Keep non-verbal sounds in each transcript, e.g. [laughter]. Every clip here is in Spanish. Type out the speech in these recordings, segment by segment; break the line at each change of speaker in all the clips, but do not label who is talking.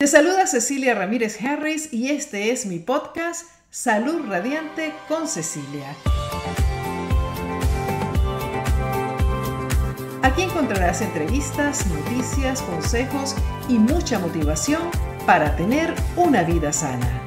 Te saluda Cecilia Ramírez Harris y este es mi podcast Salud Radiante con Cecilia. Aquí encontrarás entrevistas, noticias, consejos y mucha motivación para tener una vida sana.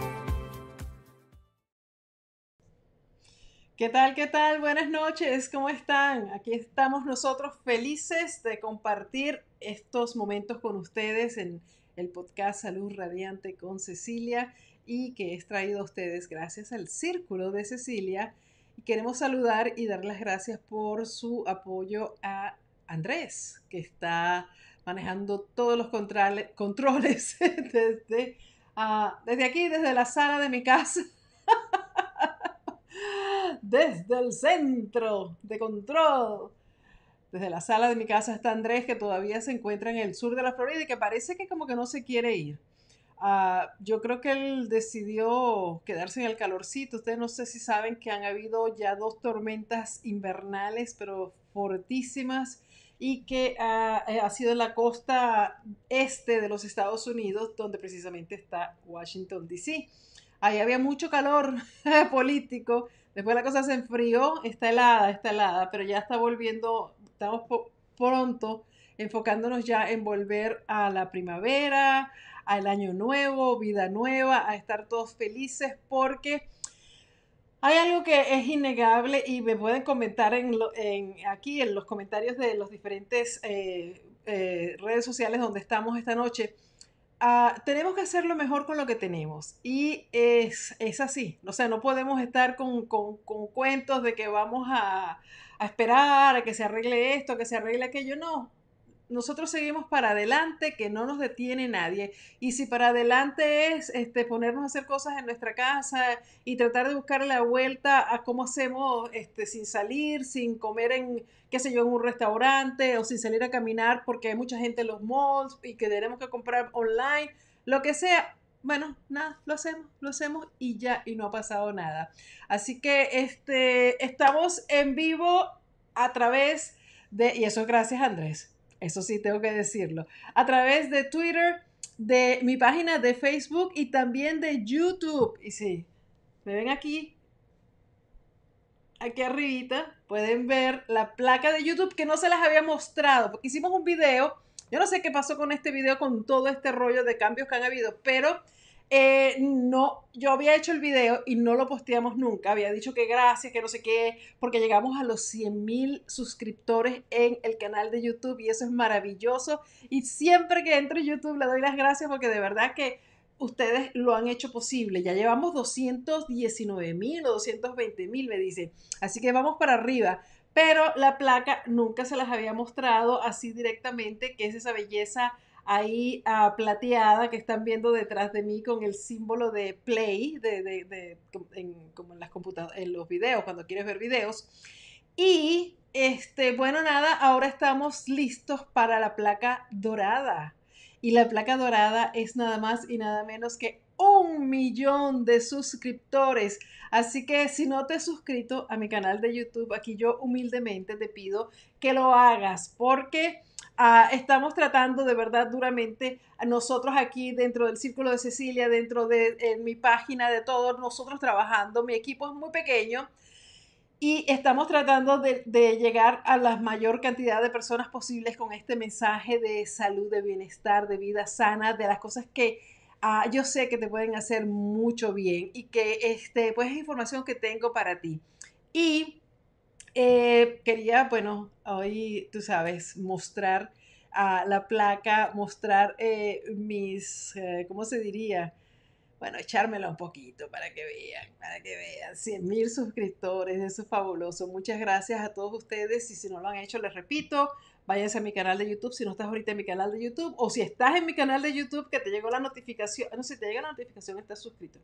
¿Qué tal? ¿Qué tal? Buenas noches, ¿cómo están? Aquí estamos nosotros felices de compartir estos momentos con ustedes en el podcast Salud Radiante con Cecilia y que es traído a ustedes gracias al Círculo de Cecilia. Y queremos saludar y dar las gracias por su apoyo a Andrés, que está manejando todos los controles [laughs] desde, ah, desde aquí, desde la sala de mi casa. [laughs] desde el centro de control desde la sala de mi casa está Andrés, que todavía se encuentra en el sur de la Florida y que parece que como que no se quiere ir. Ah, yo creo que él decidió quedarse en el calorcito. Ustedes no sé si saben que han habido ya dos tormentas invernales, pero fortísimas, y que eh, ha sido en la costa este de los Estados Unidos, donde precisamente está Washington, D.C. Ahí había mucho calor [laughs] político. Después la cosa se enfrió, está helada, está helada, pero ya está volviendo estamos pronto enfocándonos ya en volver a la primavera, al año nuevo, vida nueva, a estar todos felices porque hay algo que es innegable y me pueden comentar en, aquí en los comentarios de los diferentes eh, eh, redes sociales donde estamos esta noche. Ah, tenemos que hacerlo mejor con lo que tenemos. Y es, así, o sea, no podemos estar con cuentos de que vamos a, a esperar a que se arregle esto, a que se arregle aquello, no. Nosotros seguimos para adelante, que no nos detiene nadie. Y si para adelante es este, ponernos a hacer cosas en nuestra casa y tratar de buscar la vuelta a cómo hacemos este, sin salir, sin comer en, qué sé yo, en un restaurante o sin salir a caminar porque hay mucha gente en los malls y que tenemos que comprar online, lo que sea, bueno, nada, lo hacemos, lo hacemos y ya, y no ha pasado nada. Así que este, estamos en vivo a través de, y eso es gracias Andrés, eso sí tengo que decirlo, a través de Twitter, de mi página de Facebook y también de YouTube. Y sí, me ven aquí, aquí arribita, pueden ver la placa de YouTube que no se las había mostrado, porque hicimos un video. Yo no sé qué pasó con este video, con todo este rollo de cambios que han habido, pero eh, no, yo había hecho el video y no lo posteamos nunca. Había dicho que gracias, que no sé qué, porque llegamos a los 100 mil suscriptores en el canal de YouTube y eso es maravilloso. Y siempre que entro en YouTube le doy las gracias porque de verdad que ustedes lo han hecho posible. Ya llevamos 219 mil o 220 mil, me dicen. Así que vamos para arriba. Pero la placa nunca se las había mostrado así directamente, que es esa belleza ahí uh, plateada que están viendo detrás de mí con el símbolo de play de, de, en, como en las en los videos, cuando quieres ver videos. Y este, bueno, nada, ahora estamos listos para la placa dorada. Y la placa dorada es nada más y nada menos que un millón de suscriptores. Así que si no te has suscrito a mi canal de YouTube, aquí yo humildemente te pido que lo hagas porque Ah, estamos tratando de verdad duramente, nosotros aquí dentro del Círculo de Cecilia, dentro de mi página, de todos nosotros trabajando, mi equipo es muy pequeño y estamos tratando de, llegar a la mayor cantidad de personas posibles con este mensaje de salud, de bienestar, de vida sana, de las cosas que ah, yo sé que te pueden hacer mucho bien y que este, pues es información que tengo para ti. Y eh, quería, bueno, hoy, tú sabes, mostrar a la placa, mostrar eh, mis, eh, ¿cómo se diría? Bueno, echármela un poquito para que vean, para que vean. 100 mil suscriptores, eso es fabuloso. Muchas gracias a todos ustedes. Y si no lo han hecho, les repito, váyanse a mi canal de YouTube si no estás ahorita en mi canal de YouTube. O si estás en mi canal de YouTube, que te llegó la notificación. No, si te llega la notificación, estás suscrito.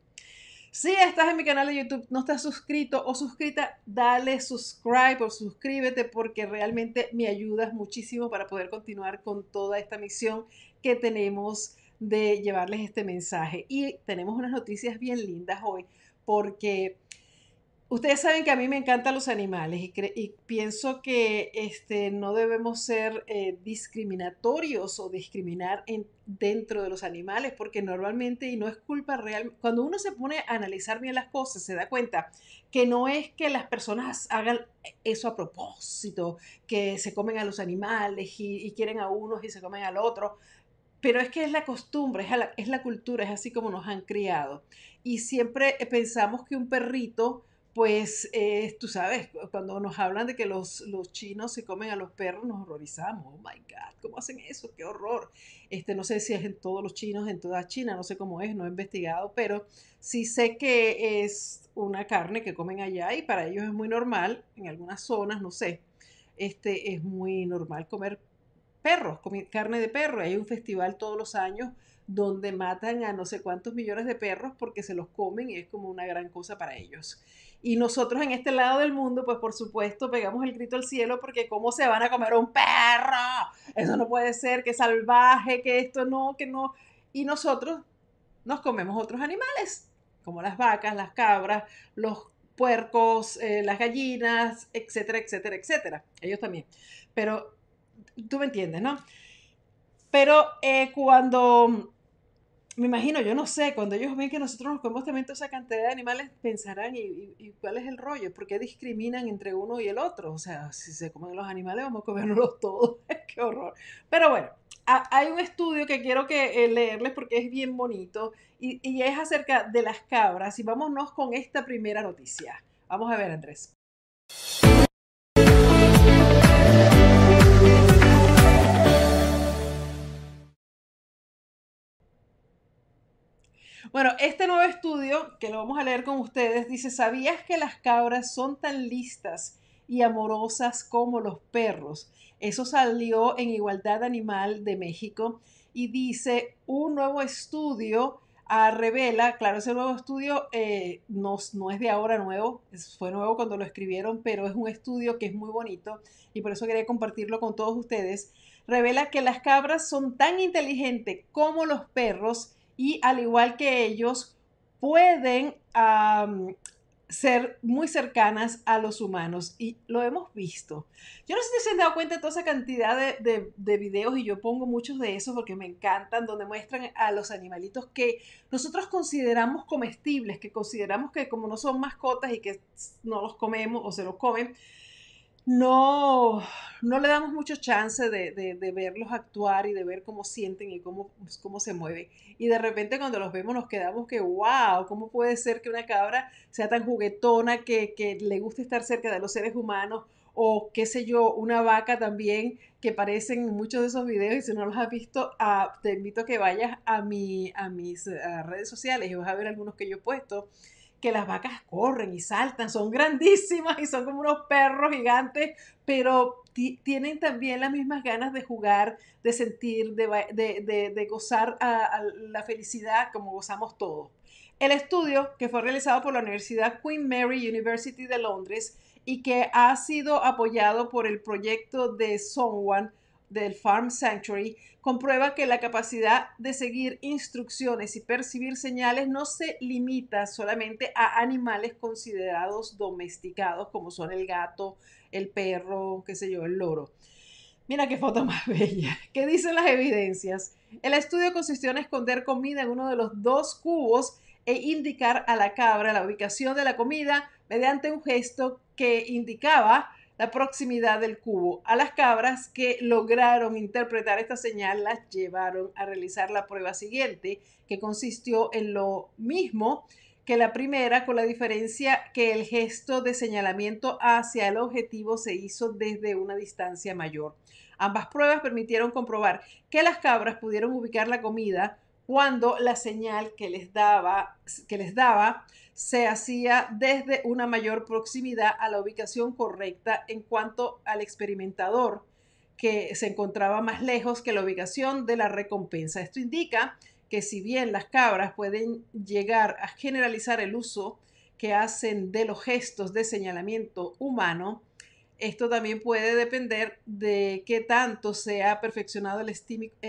Si estás en mi canal de YouTube, no estás suscrito o suscrita, dale subscribe o suscríbete porque realmente me ayudas muchísimo para poder continuar con toda esta misión que tenemos de llevarles este mensaje. Y tenemos unas noticias bien lindas hoy porque Ustedes saben que a mí me encantan los animales y, pienso que este, no debemos ser eh, discriminatorios o discriminar en, dentro de los animales, porque normalmente, y no es culpa real, cuando uno se pone a analizar bien las cosas, se da cuenta que no es que las personas hagan eso a propósito, que se comen a los animales y, quieren a unos y se comen al otro, pero es que es la costumbre, es la, es la cultura, es así como nos han criado. Y siempre pensamos que un perrito pues eh, tú sabes, cuando nos hablan de que los, los, chinos se comen a los perros, nos horrorizamos. Oh my God, ¿cómo hacen eso? ¡Qué horror! Este, no sé si es en todos los chinos, en toda China, no sé cómo es, no he investigado, pero sí sé que es una carne que comen allá y para ellos es muy normal, en algunas zonas, no sé, este, es muy normal comer perros, carne de perro. Hay un festival todos los años donde matan a no sé cuántos millones de perros porque se los comen y es como una gran cosa para ellos. Y nosotros en este lado del mundo, pues por supuesto, pegamos el grito al cielo porque ¿cómo se van a comer un perro? Eso no puede ser, que salvaje, que esto no, que no. Y nosotros nos comemos otros animales, como las vacas, las cabras, los puercos, eh, las gallinas, etcétera, etcétera, etcétera. Ellos también. Pero tú me entiendes, ¿no? Pero eh, cuando me imagino, yo no sé, cuando ellos ven que nosotros nos comemos también toda esa cantidad de animales, pensarán, ¿y, cuál es el rollo? ¿Por qué discriminan entre uno y el otro? O sea, si se comen los animales, vamos a comérnoslos todos. [laughs] ¡Qué horror! Pero bueno, hay un estudio que quiero que, eh, leerles porque es bien bonito y, y es acerca de las cabras. Y vámonos con esta primera noticia. Vamos a ver, Andrés. Bueno, este nuevo estudio, que lo vamos a leer con ustedes, dice, ¿sabías que las cabras son tan listas y amorosas como los perros? Eso salió en Igualdad Animal de México y dice, un nuevo estudio ah, revela, claro, ese nuevo estudio eh, no, no, es de ahora nuevo, fue nuevo cuando lo escribieron, pero es un estudio que es muy bonito y por eso quería compartirlo con todos ustedes, revela que las cabras son tan inteligentes como los perros y al igual que ellos, pueden ser muy cercanas a los humanos y lo hemos visto. Yo no sé si se han dado cuenta de toda esa cantidad de, de, videos y yo pongo muchos de esos porque me encantan, donde muestran a los animalitos que nosotros consideramos comestibles, que consideramos que como no son mascotas y que no los comemos o se los comen, no, no le damos mucho chance de, verlos actuar y de ver cómo sienten y cómo, pues, cómo se mueven. Y de repente cuando los vemos nos quedamos que, wow, ¿cómo puede ser que una cabra sea tan juguetona que, que le guste estar cerca de los seres humanos? O qué sé yo, una vaca también que aparecen en muchos de esos videos y si no los has visto, ah, te invito a que vayas a, mi, a mis redes sociales y vas a ver algunos que yo he puesto que las vacas corren y saltan, son grandísimas y son como unos perros gigantes, pero tienen también las mismas ganas de jugar, de sentir, de, gozar a, la felicidad como gozamos todos. El estudio, que fue realizado por la Universidad Queen Mary University de Londres y que ha sido apoyado por el proyecto de Someone, del Farm Sanctuary comprueba que la capacidad de seguir instrucciones y percibir señales no se limita solamente a animales considerados domesticados como son el gato, el perro, qué sé yo, el loro. Mira qué foto más [laughs] bella. ¿Qué dicen las evidencias? El estudio consistió en esconder comida en uno de los dos cubos e indicar a la cabra la ubicación de la comida mediante un gesto que indicaba la proximidad del cubo. A las cabras que lograron interpretar esta señal las llevaron a realizar la prueba siguiente, que consistió en lo mismo que la primera, con la diferencia que el gesto de señalamiento hacia el objetivo se hizo desde una distancia mayor. Ambas pruebas permitieron comprobar que las cabras pudieron ubicar la comida cuando la señal que les daba, que les daba se hacía desde una mayor proximidad a la ubicación correcta en cuanto al experimentador que se encontraba más lejos que la ubicación de la recompensa. Esto indica que si bien las cabras pueden llegar a generalizar el uso que hacen de los gestos de señalamiento humano, esto también puede depender de qué tanto se ha perfeccionado el,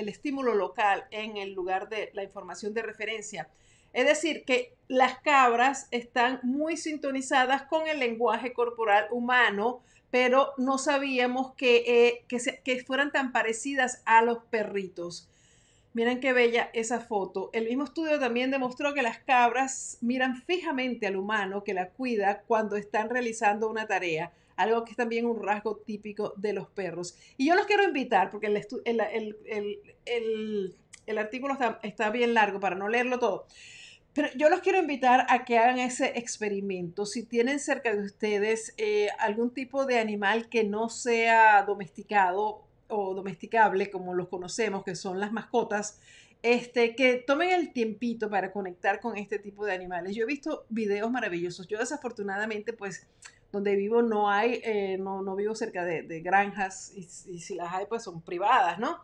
estímulo local en el lugar de la información de referencia Es decir, que las cabras están muy sintonizadas con el lenguaje corporal humano, pero no sabíamos que, eh, que fueran tan parecidas a los perritos. Miren qué bella esa foto. El mismo estudio también demostró que las cabras miran fijamente al humano que la cuida cuando están realizando una tarea, algo que es también un rasgo típico de los perros. Y yo los quiero invitar, porque el, el, artículo está, bien largo para no leerlo todo, pero yo los quiero invitar a que hagan ese experimento. Si tienen cerca de ustedes eh, algún tipo de animal que no sea domesticado o domesticable, como los conocemos, que son las mascotas, este, que tomen el tiempito para conectar con este tipo de animales. Yo he visto videos maravillosos. Yo desafortunadamente, pues, donde vivo no hay, eh, no, no, vivo cerca de, granjas y, si las hay, pues son privadas, ¿no?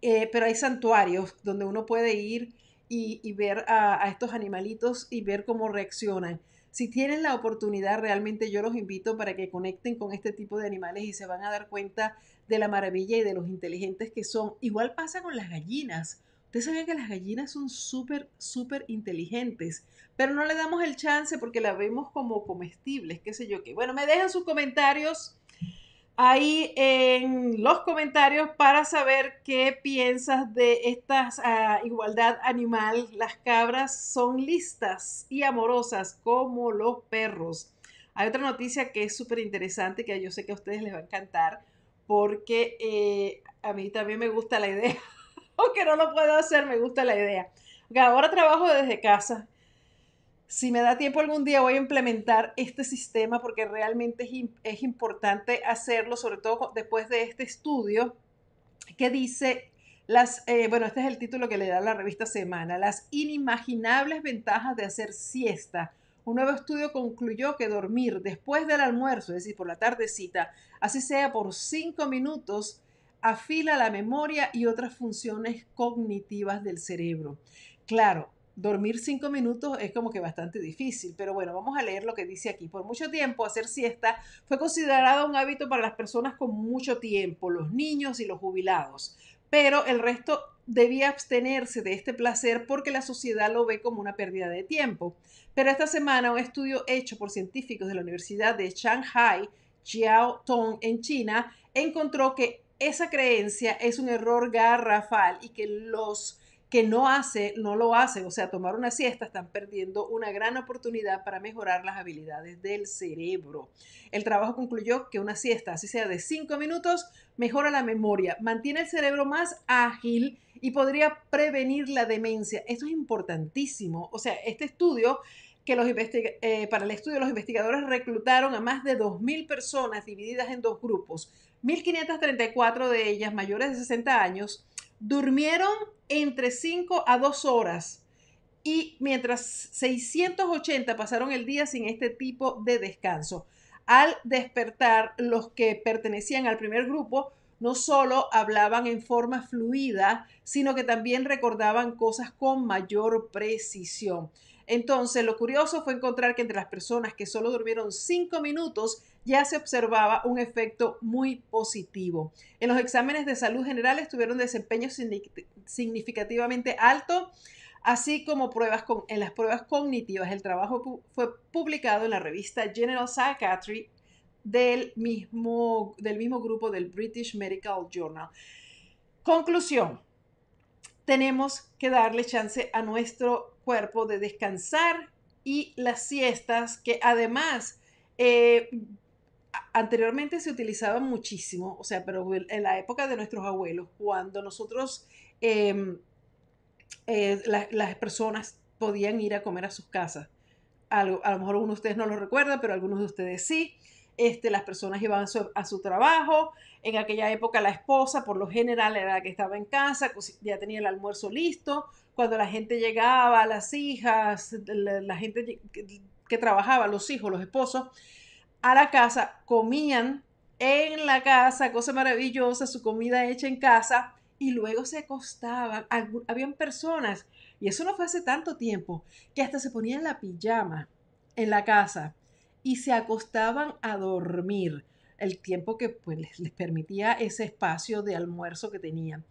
Eh, pero hay santuarios donde uno puede ir y, ver a, estos animalitos y ver cómo reaccionan. Si tienen la oportunidad, realmente yo los invito para que conecten con este tipo de animales y se van a dar cuenta de la maravilla y de los inteligentes que son. Igual pasa con las gallinas. Ustedes saben que las gallinas son súper, súper inteligentes, pero no le damos el chance porque la vemos como comestibles, qué sé yo qué. Bueno, me dejan sus comentarios ahí en los comentarios para saber qué piensas de esta ah, igualdad animal. Las cabras son listas y amorosas como los perros. Hay otra noticia que es súper interesante que yo sé que a ustedes les va a encantar porque eh, a mí también me gusta la idea. [laughs] Aunque no lo puedo hacer, me gusta la idea. ahora trabajo desde casa. Si me da tiempo algún día voy a implementar este sistema porque realmente es, importante hacerlo, sobre todo después de este estudio que dice las, eh, bueno, este es el título que le da la revista Semana, las inimaginables ventajas de hacer siesta un nuevo estudio concluyó que dormir después del almuerzo, es decir, por la tardecita, así sea por cinco minutos, afila la memoria y otras funciones cognitivas del cerebro. Claro, dormir cinco minutos es como que bastante difícil, pero bueno, vamos a leer lo que dice aquí. Por mucho tiempo, hacer siesta fue considerado un hábito para las personas con mucho tiempo, los niños y los jubilados, pero el resto debía abstenerse de este placer porque la sociedad lo ve como una pérdida de tiempo. Pero esta semana un estudio hecho por científicos de la Universidad de Shanghai, Tong, en China, encontró que esa creencia es un error garrafal y que los que no hace, no lo hacen, o sea, tomar una siesta, están perdiendo una gran oportunidad para mejorar las habilidades del cerebro. El trabajo concluyó que una siesta, así sea de cinco minutos, mejora la memoria, mantiene el cerebro más ágil y podría prevenir la demencia. Esto es importantísimo. O sea, este estudio que los eh, para el estudio los investigadores reclutaron a más de 2.000 personas divididas en dos grupos. 1.534 de ellas mayores de 60 años durmieron entre 5 a 2 horas y mientras 680 pasaron el día sin este tipo de descanso. Al despertar, los que pertenecían al primer grupo no solo hablaban en forma fluida, sino que también recordaban cosas con mayor precisión. Entonces, lo curioso fue encontrar que entre las personas que solo durmieron cinco minutos ya se observaba un efecto muy positivo. En los exámenes de salud generales tuvieron desempeño significativamente alto, así como pruebas en las pruebas cognitivas. El trabajo fue publicado en la revista General Psychiatry del mismo, del mismo grupo del British Medical Journal. Conclusión, tenemos que darle chance a nuestro cuerpo de descansar y las siestas, que además eh, anteriormente se utilizaban muchísimo, o sea, pero en la época de nuestros abuelos, cuando nosotros, em, eh, las personas podían ir a comer a sus casas. a lo mejor algunos de ustedes no lo recuerdan, pero algunos de ustedes sí. Este, las personas iban a su, trabajo. En aquella época la esposa, por lo general, era la que estaba en casa, ya tenía el almuerzo listo. Cuando la gente llegaba, las hijas, la, gente que, trabajaba, los hijos, los esposos, a la casa, comían en la casa, cosa maravillosa, su comida hecha en casa, y luego se acostaban. Habían personas, y eso no fue hace tanto tiempo, que hasta se ponían la pijama en la casa y se acostaban a dormir el tiempo que pues, les, permitía ese espacio de almuerzo que tenían.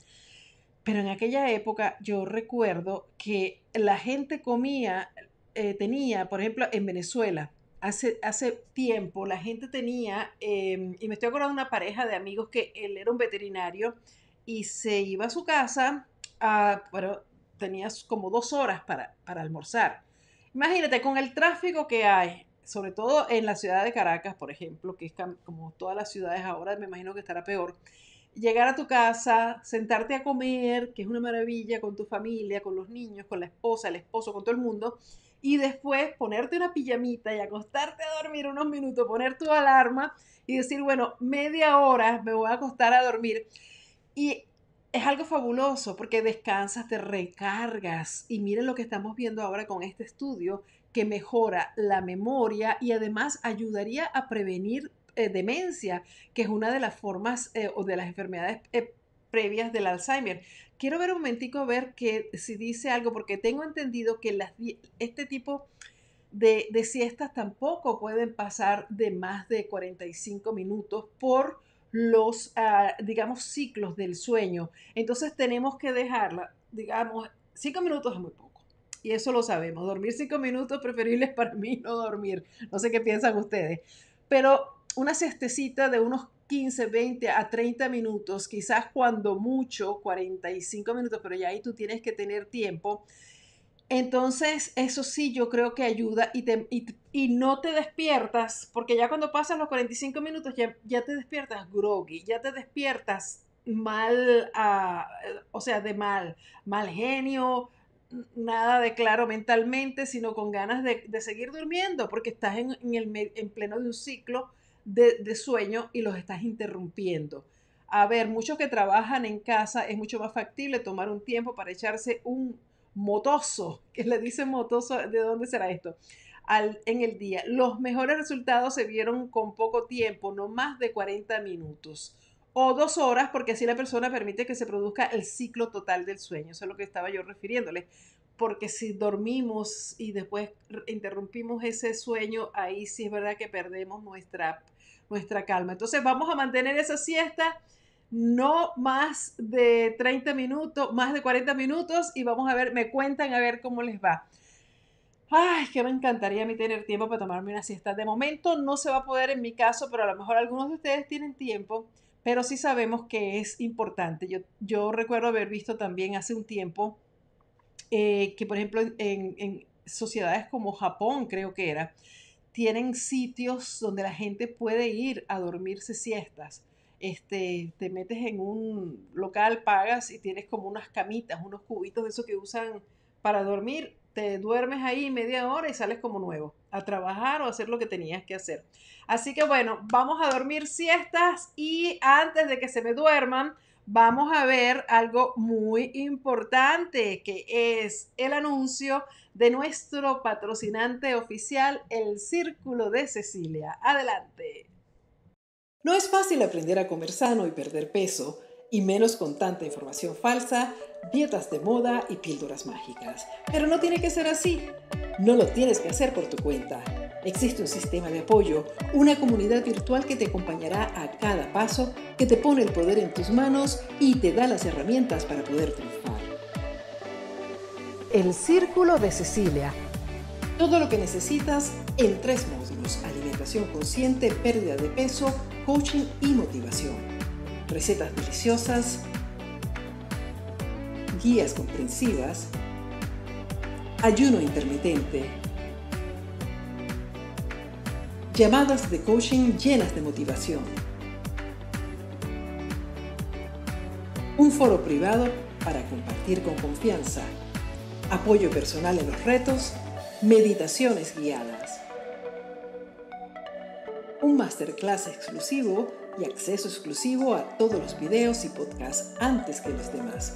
pero en aquella época yo recuerdo que la gente comía, eh, tenía, por ejemplo, en Venezuela, hace, hace tiempo la gente tenía, em, y me estoy acordando de una pareja de amigos que él era un veterinario y se iba a su casa, a, bueno, tenías como dos horas para, para almorzar. Imagínate, con el tráfico que hay, sobre todo en la ciudad de Caracas, por ejemplo, que es como todas las ciudades ahora, me imagino que estará peor. Llegar a tu casa, sentarte a comer, que es una maravilla con tu familia, con los niños, con la esposa, el esposo, con todo el mundo, y después ponerte una pijamita y acostarte a dormir unos minutos, poner tu alarma y decir, bueno, media hora me voy a acostar a dormir. Y es algo fabuloso porque descansas, te recargas y miren lo que estamos viendo ahora con este estudio que mejora la memoria y además ayudaría a prevenir eh, demencia, que es una de las formas eh, o de las enfermedades eh, previas del Alzheimer. Quiero ver un momentico ver que si dice algo, porque tengo entendido que este tipo de, siestas tampoco pueden pasar de más de 45 minutos por los, ah, digamos, ciclos del sueño. Entonces tenemos que dejarla, digamos, cinco minutos es muy poco. Y eso lo sabemos. Dormir cinco minutos preferibles para mí no dormir. No sé qué piensan ustedes. Pero una siestecita de unos 15, 20 a 30 minutos, quizás cuando mucho, 45 minutos, pero ya ahí tú tienes que tener tiempo entonces, eso sí, yo creo que ayuda y, te, y, no te despiertas, porque ya cuando pasan los 45 minutos ya, ya te despiertas groggy, ya te despiertas mal, ah, o sea, de mal, mal genio, nada de claro mentalmente, sino con ganas de, seguir durmiendo, porque estás en, el, en pleno de un ciclo de, de sueño y los estás interrumpiendo. A ver, muchos que trabajan en casa es mucho más factible tomar un tiempo para echarse un motoso, [laughs] que le dicen motoso, ¿de dónde será esto? Al, en el día. Los mejores resultados se vieron con poco tiempo, no más de 40 minutos o dos horas, porque así la persona permite que se produzca el ciclo total del sueño. Eso es lo que estaba yo refiriéndole. Porque si dormimos y después interrumpimos ese sueño, ahí sí es verdad que perdemos nuestra, nuestra calma. Entonces vamos a mantener esa siesta no más de 30 minutos, más de 40 minutos y vamos a ver, me cuentan a ver cómo les va. Ay, que me encantaría a mí tener tiempo para tomarme una siesta. De momento no se va a poder en mi caso, pero a lo mejor algunos de ustedes tienen tiempo, pero sí sabemos que es importante. Yo, yo recuerdo haber visto también hace un tiempo eh, que, por ejemplo, en, sociedades como Japón, creo que era, tienen sitios donde la gente puede ir a dormirse siestas este, te metes en un local, pagas y tienes como unas camitas, unos cubitos de esos que usan para dormir, te duermes ahí media hora y sales como nuevo a trabajar o a hacer lo que tenías que hacer. Así que bueno, vamos a dormir siestas y antes de que se me duerman, vamos a ver algo muy importante que es el anuncio de nuestro patrocinante oficial, el Círculo de Cecilia. Adelante. No es fácil aprender a comer sano y perder peso, y menos con tanta información falsa, dietas de moda y píldoras mágicas. Pero no tiene que ser así. No lo tienes que hacer por tu cuenta. Existe un sistema de apoyo, una comunidad virtual que te acompañará a cada paso, que te pone el poder en tus manos y te da las herramientas para poder triunfar. El Círculo de Cecilia. Todo lo que necesitas en tres módulos. Alimentación consciente, pérdida de peso, coaching y motivación. Recetas deliciosas, guías comprensivas, ayuno intermitente, llamadas de coaching llenas de motivación, un foro privado para compartir con confianza, apoyo personal en los retos, meditaciones guiadas un masterclass exclusivo y acceso exclusivo a todos los videos y podcasts antes que los demás,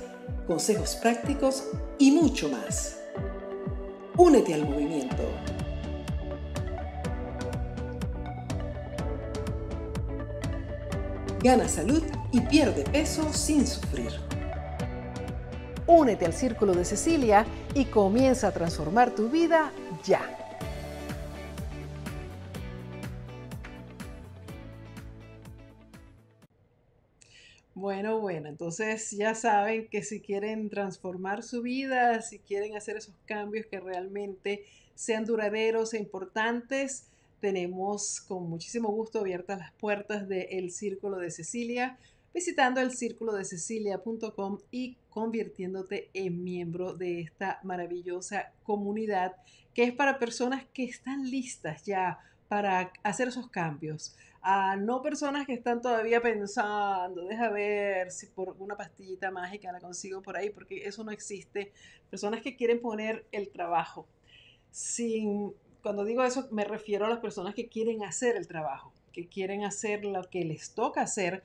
consejos prácticos y mucho más. Únete al movimiento. Gana salud y pierde peso sin sufrir. Únete al Círculo de Cecilia y comienza a transformar tu vida ya. Bueno, bueno, entonces ya saben que si quieren transformar su vida, si quieren hacer esos cambios que realmente sean duraderos e importantes, tenemos con muchísimo gusto abiertas las puertas del Círculo de Cecilia, visitando el círculo de cecilia.com y convirtiéndote en miembro de esta maravillosa comunidad que es para personas que están listas ya para hacer esos cambios a no personas que están todavía pensando, deja ver si por una pastillita mágica la consigo por ahí, porque eso no existe. Personas que quieren poner el trabajo. Sin, cuando digo eso me refiero a las personas que quieren hacer el trabajo, que quieren hacer lo que les toca hacer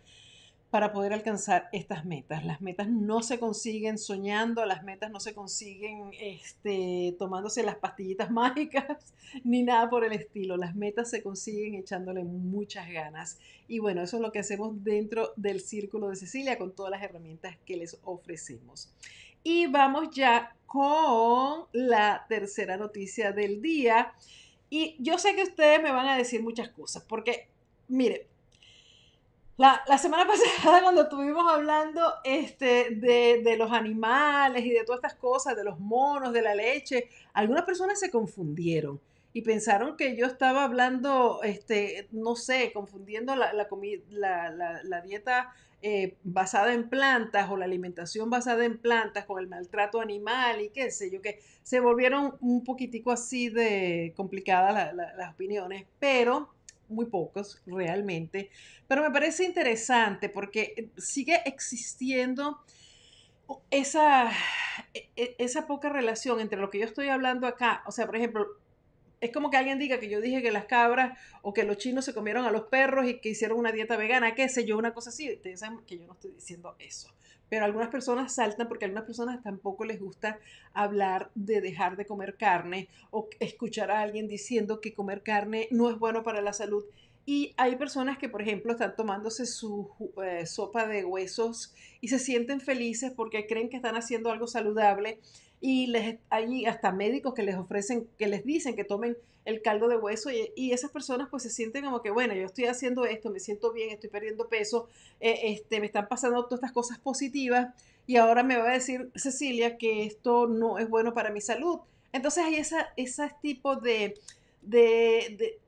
para poder alcanzar estas metas. Las metas no se consiguen soñando, las metas no se consiguen este, tomándose las pastillitas [laughs] mágicas, ni nada por el estilo. Las metas se consiguen echándole muchas ganas. Y bueno, eso es lo que hacemos dentro del Círculo de Cecilia con todas las herramientas que les ofrecemos. Y vamos ya con la tercera noticia del día. Y yo sé que ustedes me van a decir muchas cosas, porque, mire, la, semana [laughs] pasada, cuando estuvimos hablando este, de, los animales y de todas estas cosas, de los monos, de la leche, algunas personas se confundieron y pensaron que yo estaba hablando, este, no sé, confundiendo la, la, dieta eh, basada en plantas o la alimentación basada en plantas con el maltrato animal y qué sé yo, que se volvieron un poquitico así de complicadas las opiniones, pero muy pocos realmente, pero me parece interesante porque sigue existiendo esa, e, e, esa poca relación entre lo que yo estoy hablando acá, o sea, por ejemplo, es como que alguien diga que yo dije que las cabras o que los chinos se comieron a los perros y que hicieron una dieta vegana, qué sé yo, una cosa así. Ustedes saben que yo no estoy diciendo eso. Pero algunas personas saltan porque a algunas personas tampoco les gusta hablar de dejar de comer carne o escuchar a alguien diciendo que comer carne no es bueno para la salud. Y hay personas que, por ejemplo, están tomándose su eh, sopa de huesos y se sienten felices porque creen que están haciendo algo saludable y les, hay hasta médicos que les ofrecen, que les dicen que tomen el caldo de hueso y, esas personas pues se sienten como que, bueno, yo estoy haciendo esto, me siento bien, estoy perdiendo peso, eh, este, me están pasando todas estas cosas positivas y ahora me va a decir Cecilia que esto no es bueno para mi salud. Entonces hay esa, ese tipo de, de, de,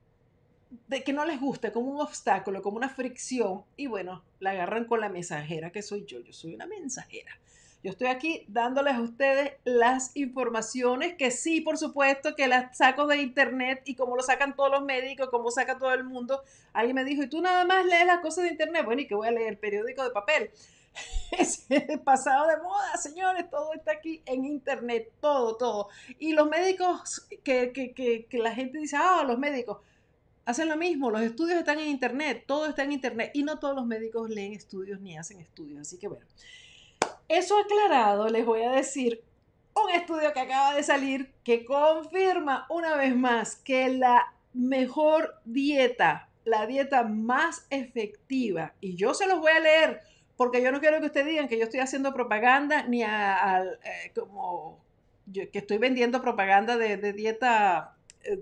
de que no les gusta, como un obstáculo, como una fricción y bueno, la agarran con la mensajera que soy yo, yo soy una mensajera. Yo estoy aquí dándoles a ustedes las informaciones que sí, por supuesto, que las saco de internet y como lo sacan todos los médicos, como saca todo el mundo. Alguien me dijo, ¿y tú nada más lees las cosas de internet? Bueno, ¿y que voy a leer? Periódico de papel. [laughs] Es pasado de moda, señores, todo está aquí en internet, todo, todo. Y los médicos, que, que, que, que la gente dice, ah, los médicos, hacen lo mismo, los estudios están en internet, todo está en internet y no todos los médicos leen estudios ni hacen estudios. Así que bueno, eso aclarado, les voy a decir un estudio que acaba de salir que confirma una vez más que la mejor dieta, la dieta más efectiva, y yo se los voy a leer porque yo no quiero que ustedes digan que yo estoy haciendo propaganda ni a, eh, como que estoy vendiendo propaganda de, dieta eh,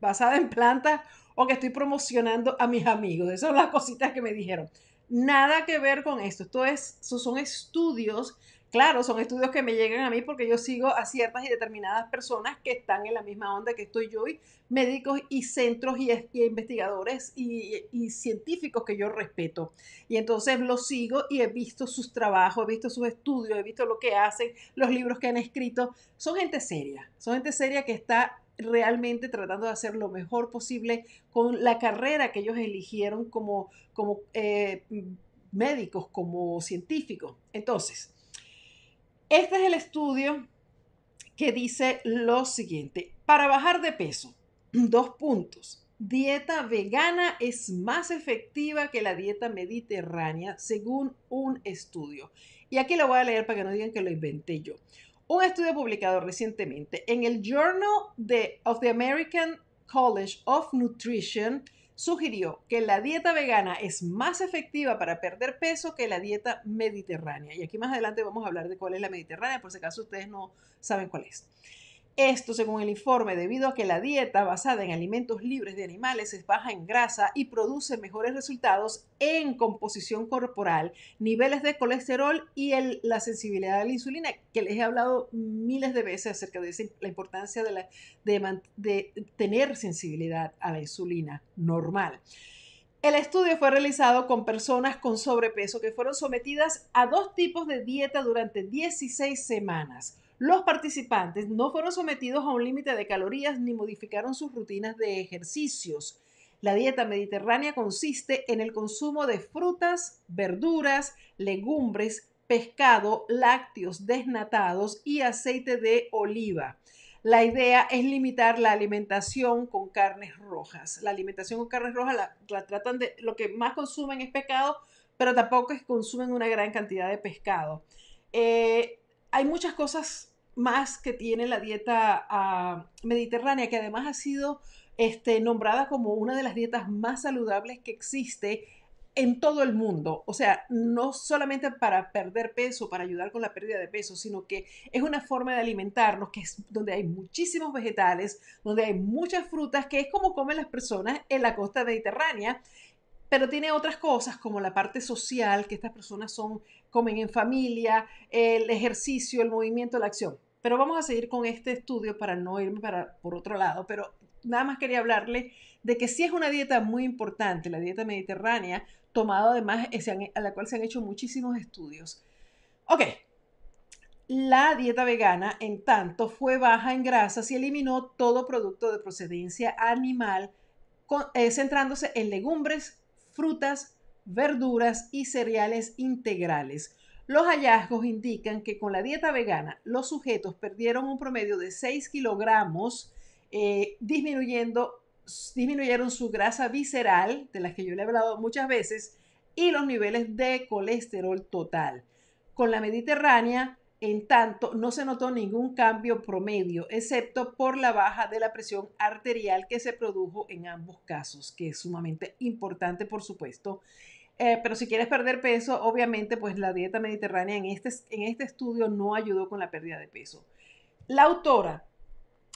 basada en plantas o que estoy promocionando a mis amigos. Esas son las cositas que me dijeron. Nada que ver con esto. Esto es, son estudios, claro, son estudios que me llegan a mí porque yo sigo a ciertas y determinadas personas que están en la misma onda que estoy yo y médicos y centros y, investigadores y, y, científicos que yo respeto. Y entonces los sigo y he visto sus trabajos, he visto sus estudios, he visto lo que hacen, los libros que han escrito. Son gente seria, son gente seria que está realmente tratando de hacer lo mejor posible con la carrera que ellos eligieron como, como eh, médicos, como científicos. Entonces, este es el estudio que dice lo siguiente. Para bajar de peso, [clears throat] dos puntos. Dieta vegana es más efectiva que la dieta mediterránea, según un estudio. Y aquí lo voy a leer para que no digan que lo inventé yo. Un estudio publicado recientemente en el Journal of the American College of Nutrition sugirió que la dieta vegana es más efectiva para perder peso que la dieta mediterránea. Y aquí más adelante vamos a hablar de cuál es la mediterránea, por si acaso ustedes no saben cuál es. Esto, según el informe, debido a que la dieta basada en alimentos libres de animales es baja en grasa y produce mejores resultados en composición corporal, niveles de colesterol y la sensibilidad a la insulina, que les he hablado miles de veces acerca de la importancia de, tener sensibilidad a la insulina normal. El estudio fue realizado con personas con sobrepeso que fueron sometidas a dos tipos de dieta durante 16 semanas los participantes no fueron sometidos a un límite de calorías ni modificaron sus rutinas de ejercicios. La dieta mediterránea consiste en el consumo de frutas, verduras, legumbres, pescado, lácteos desnatados y aceite de oliva. La idea es limitar la alimentación con carnes rojas. La alimentación con carnes rojas la, tratan de, lo que más consumen es pescado, pero tampoco es consumen una gran cantidad de pescado. Eh, hay muchas cosas más que tiene la dieta ah, mediterránea, que además ha sido este, nombrada como una de las dietas más saludables que existe en todo el mundo. O sea, no solamente para perder peso, para ayudar con la pérdida de peso, sino que es una forma de alimentarnos que es donde hay muchísimos vegetales, donde hay muchas frutas, que es como comen las personas en la costa mediterránea pero tiene otras cosas como la parte social, que estas personas son, comen en familia, el ejercicio, el movimiento, la acción. Pero vamos a seguir con este estudio para no irme para, por otro lado, pero nada más quería hablarle de que sí es una dieta muy importante, la dieta mediterránea, tomada además, eh, a la cual se han hecho muchísimos estudios. Ok, la dieta vegana, en tanto, fue baja en grasas y eliminó todo producto de procedencia animal, eh, centrándose en legumbres, frutas, verduras y cereales integrales. Los hallazgos indican que con la dieta vegana los sujetos perdieron un promedio de 6 kilogramos, eh, disminuyendo, disminuyeron su grasa visceral, de las que yo le he hablado muchas veces, y los niveles de colesterol total. Con la mediterránea en tanto, no se notó ningún cambio promedio, excepto por la baja de la presión arterial que se produjo en ambos casos, que es sumamente importante, por supuesto. Eh, pero si quieres perder peso, obviamente, pues la dieta mediterránea en este, en este estudio no ayudó con la pérdida de peso. La autora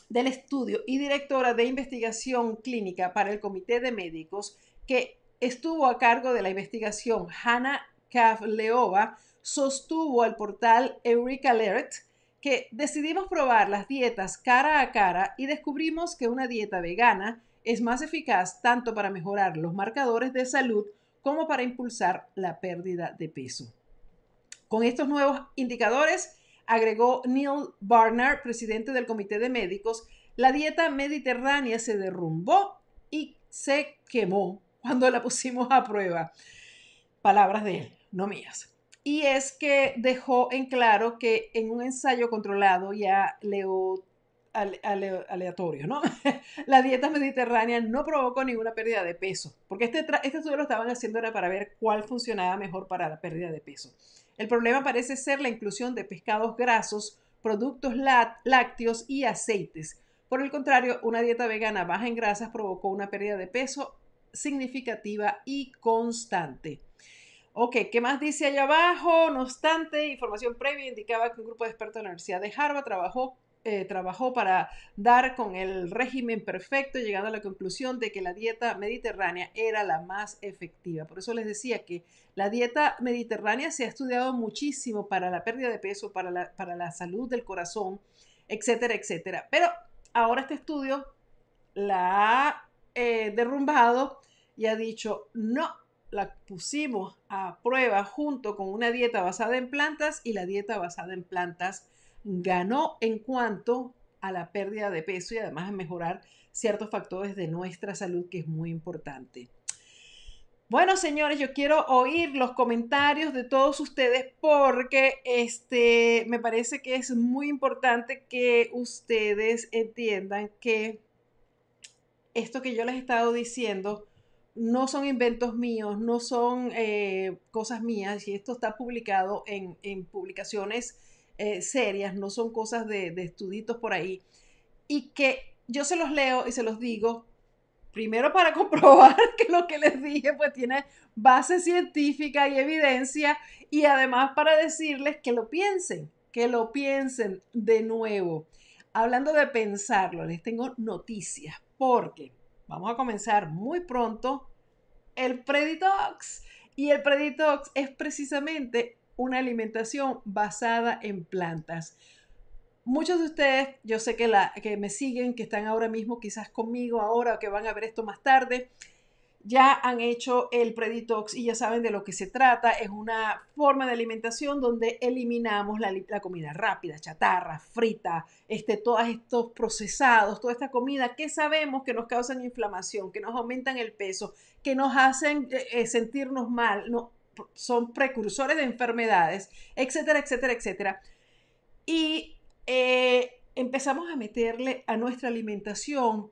del estudio y directora de investigación clínica para el Comité de Médicos, que estuvo a cargo de la investigación, Hannah Kavleova, sostuvo al portal Eureka Alert que decidimos probar las dietas cara a cara y descubrimos que una dieta vegana es más eficaz tanto para mejorar los marcadores de salud como para impulsar la pérdida de peso. Con estos nuevos indicadores, agregó Neil Barnard, presidente del Comité de Médicos, la dieta mediterránea se derrumbó y se quemó cuando la pusimos a prueba. Palabras de él, no mías y es que dejó en claro que en un ensayo controlado ya aleatorio, ¿no? [laughs] la dieta mediterránea no provocó ninguna pérdida de peso, porque este, este estudio lo estaban haciendo era para ver cuál funcionaba mejor para la pérdida de peso. El problema parece ser la inclusión de pescados grasos, productos lácteos y aceites. Por el contrario, una dieta vegana baja en grasas provocó una pérdida de peso significativa y constante. Ok, ¿qué más dice allá abajo? No obstante, información previa indicaba que un grupo de expertos de la Universidad de Harvard trabajó, eh, trabajó para dar con el régimen perfecto, llegando a la conclusión de que la dieta mediterránea era la más efectiva. Por eso les decía que la dieta mediterránea se ha estudiado muchísimo para la pérdida de peso, para la, para la salud del corazón, etcétera, etcétera. Pero ahora este estudio la ha eh, derrumbado y ha dicho, no, la pusimos a prueba junto con una dieta basada en plantas y la dieta basada en plantas ganó en cuanto a la pérdida de peso y además a mejorar ciertos factores de nuestra salud que es muy importante. Bueno, señores, yo quiero oír los comentarios de todos ustedes porque este me parece que es muy importante que ustedes entiendan que esto que yo les he estado diciendo no son inventos míos, no son eh, cosas mías, y esto está publicado en, publicaciones eh, serias, no son cosas de, de estuditos por ahí, y que yo se los leo y se los digo, primero para [laughs] comprobar que lo que les dije pues tiene base científica y evidencia, y además para decirles que lo piensen, que lo piensen de nuevo. hablando de pensarlo, les tengo noticias porque vamos a comenzar muy pronto el Preditox. Y el Preditox es precisamente una alimentación basada en plantas. Muchos de ustedes, yo sé que, la, que me siguen, que están ahora mismo quizás conmigo ahora o que van a ver esto más tarde, ya han hecho el Preditox y ya saben de lo que se trata. Es una forma de alimentación donde eliminamos la, comida rápida, chatarra, frita, este, todos estos procesados, toda esta comida que sabemos que nos causan inflamación, que nos aumentan el peso, que nos hacen eh, eh, sentirnos mal, no, son precursores de enfermedades, etcétera, etcétera, etcétera. Y eh, empezamos a meterle a nuestra alimentación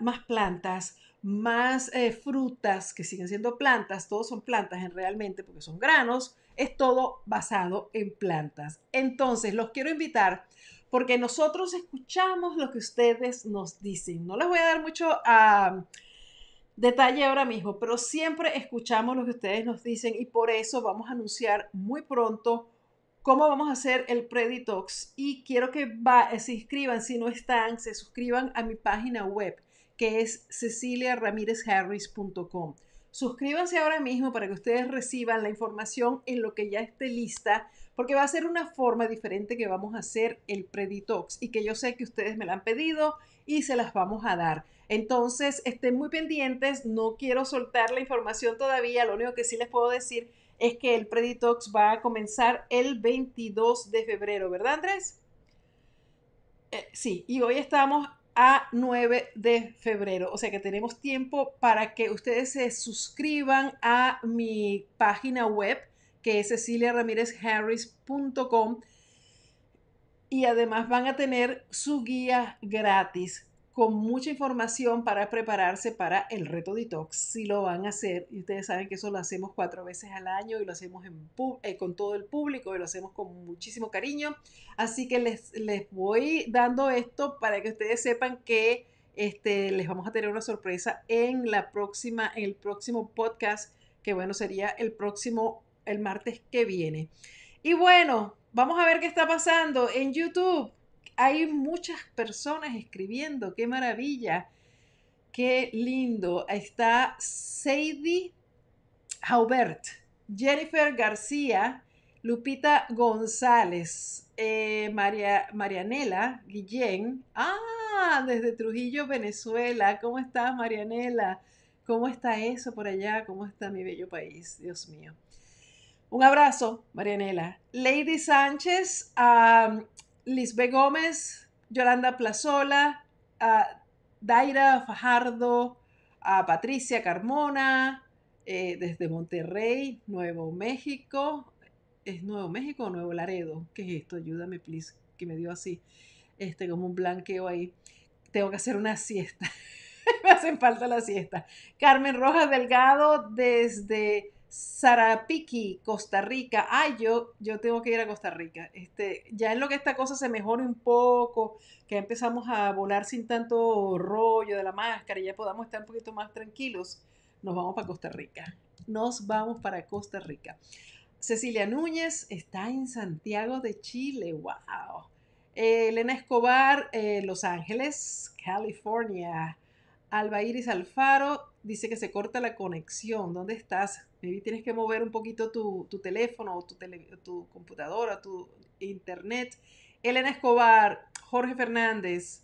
más plantas, más eh, frutas que siguen siendo plantas, todos son plantas en realmente porque son granos, es todo basado en plantas. Entonces, los quiero invitar porque nosotros escuchamos lo que ustedes nos dicen. No les voy a dar mucho a detalle ahora mismo, pero siempre escuchamos lo que ustedes nos dicen y por eso vamos a anunciar muy pronto cómo vamos a hacer el Preditox y quiero que se inscriban, si no están, se suscriban a mi página web que es ceciliaramirezharris.com. Suscríbanse ahora mismo para que ustedes reciban la información en lo que ya esté lista, porque va a ser una forma diferente que vamos a hacer el Preditox y que yo sé que ustedes me la han pedido y se las vamos a dar. Entonces, estén muy pendientes, no quiero soltar la información todavía, lo único que sí les puedo decir es que el Preditox va a comenzar el 22 de febrero, ¿verdad Andrés? Eh, sí, y hoy estamos a 9 de febrero. O sea que tenemos tiempo para que ustedes se suscriban a mi página web, que es ceciliaramirezharris.com. Y además van a tener su guía gratis con mucha información para prepararse para el reto detox. Si lo van a hacer, y ustedes saben que eso lo hacemos cuatro veces al año y lo hacemos eh, con todo el público y lo hacemos con muchísimo cariño. Así que les, les voy dando esto para que ustedes sepan que este, les vamos a tener una sorpresa en la próxima, en el próximo podcast, que bueno, sería el próximo, el martes que viene. Y bueno, vamos a ver qué está pasando en YouTube hay muchas personas escribiendo, qué maravilla, qué lindo. Está Sadie Haubert, Jennifer García, Lupita González, eh, María, Marianela Guillén, ah, desde Trujillo, Venezuela. ¿Cómo estás, Marianela? ¿Cómo está eso por allá? ¿Cómo está mi bello país? Dios mío. Un abrazo, Marianela. Lady Sánchez, Lisbe Gómez, Yolanda Plazola, Daira Fajardo, a Patricia Carmona, eh, desde Monterrey, Nuevo México. ¿Es Nuevo México o Nuevo Laredo? ¿Qué es esto? Ayúdame, please, que me dio así, este, como un blanqueo ahí. Tengo que hacer una siesta. [laughs] me hacen falta la siesta. Carmen Rojas Delgado, desde Sarapiqui, Costa Rica. Ay, yo, yo tengo que ir a Costa Rica. Este, ya en lo que esta cosa se mejore un poco, que empezamos a volar sin tanto rollo de la máscara y ya podamos estar un poquito más tranquilos, nos vamos para Costa Rica. Nos vamos para Costa Rica. Cecilia Núñez está en Santiago de Chile. ¡Wow! Elena Escobar, eh, Los Ángeles, California. Alba Iris Alfaro dice que se corta la conexión. ¿Dónde estás? Maybe tienes que mover un poquito tu, teléfono o tu, tu computadora, tu internet. Elena Escobar, Jorge Fernández,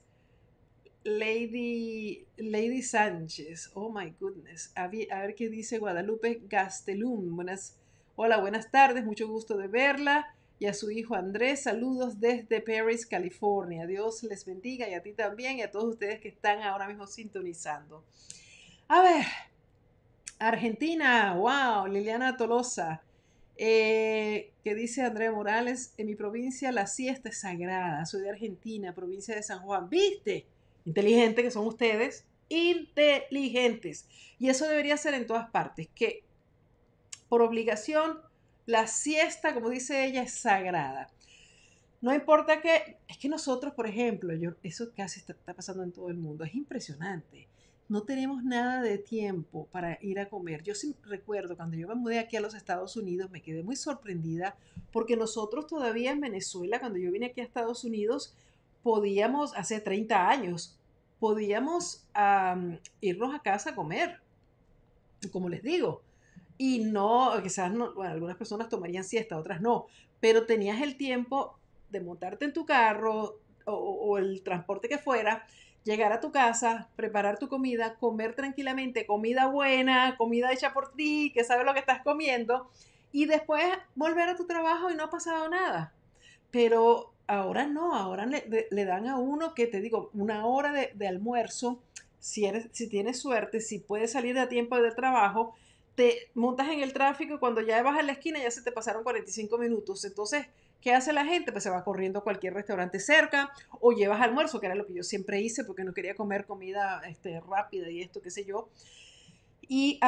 Lady, Lady Sánchez. Oh my goodness. A, ver qué dice Guadalupe Gastelum. Buenas, hola, buenas tardes. Mucho gusto de verla. Y a su hijo Andrés, saludos desde Paris, California. Dios les bendiga y a ti también y a todos ustedes que están ahora mismo sintonizando. A ver, Argentina, wow, Liliana Tolosa, eh, que dice Andrea Morales, en mi provincia la siesta es sagrada, soy de Argentina, provincia de San Juan, ¿viste? Inteligente que son ustedes, inteligentes. Y eso debería ser en todas partes, que por obligación la siesta, como dice ella, es sagrada. No importa que, es que nosotros, por ejemplo, yo, eso casi está pasando en todo el mundo, es impresionante no tenemos nada de tiempo para ir a comer. Yo sí recuerdo cuando yo me mudé aquí a los Estados Unidos, me quedé muy sorprendida porque nosotros todavía en Venezuela, cuando yo vine aquí a Estados Unidos, podíamos, hace 30 años, podíamos irnos a casa a comer, como les digo. Y no, quizás algunas personas tomarían siesta, otras no, pero tenías el tiempo de montarte en tu carro o el transporte que fuera, llegar a tu casa, preparar tu comida, comer tranquilamente, comida buena, comida hecha por ti, que sabes lo que estás comiendo, y después volver a tu trabajo y no ha pasado nada. Pero ahora no, ahora le, dan a uno que te digo, una hora de, almuerzo, si, eres, si tienes suerte, si puedes salir a tiempo del trabajo, te montas en el tráfico y cuando ya vas a la esquina ya se te pasaron 45 minutos. Entonces, ¿qué hace la gente? Pues se va corriendo a cualquier restaurante cerca o llevas almuerzo, que era lo que yo siempre hice porque no quería comer comida este, rápida y esto, qué sé yo y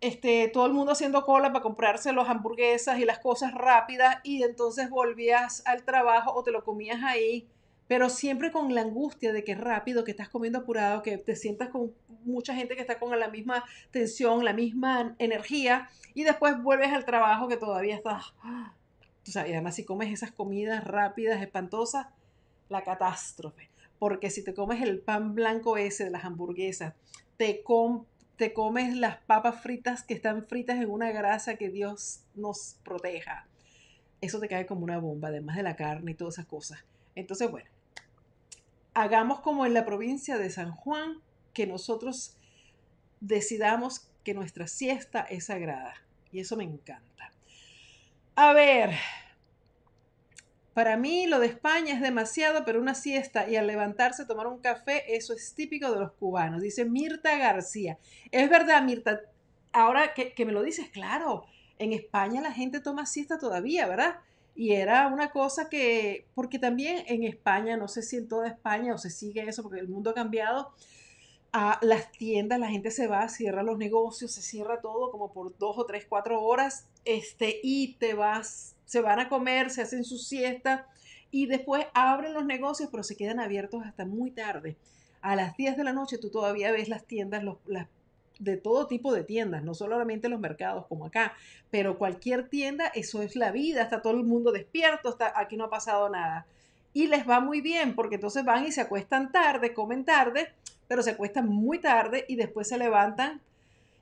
este, todo el mundo haciendo cola para comprarse las hamburguesas y las cosas rápidas y entonces volvías al trabajo o te lo comías ahí, pero siempre con la angustia de que es rápido, que estás comiendo apurado, que te sientas con mucha gente que está con la misma tensión, la misma energía y después vuelves al trabajo que todavía estás, sabes, además si comes esas comidas rápidas, espantosas, la catástrofe, porque si te comes el pan blanco ese de las hamburguesas, te, com te comes las papas fritas que están fritas en una grasa que Dios nos proteja. Eso te cae como una bomba, además de la carne y todas esas cosas. Entonces, bueno, hagamos como en la provincia de San Juan, que nosotros decidamos que nuestra siesta es sagrada. Y eso me encanta. A ver, para mí lo de España es demasiado, pero una siesta y al levantarse tomar un café, eso es típico de los cubanos, dice Mirta García. Es verdad, Mirta, ahora que, me lo dices, claro, en España la gente toma siesta todavía, ¿verdad? Y era una cosa que, porque también en España, no sé si en toda España o se sigue eso, porque el mundo ha cambiado, a las tiendas, la gente se va, cierra los negocios, se cierra todo como por dos o tres, cuatro horas, este, y te vas se van a comer, se hacen su siesta y después abren los negocios, pero se quedan abiertos hasta muy tarde. A las 10 de la noche tú todavía ves las tiendas, los, de todo tipo de tiendas, no solamente los mercados como acá, pero cualquier tienda, eso es la vida, está todo el mundo despierto, está, aquí no ha pasado nada. Y les va muy bien porque entonces van y se acuestan tarde, comen tarde, pero se acuestan muy tarde y después se levantan.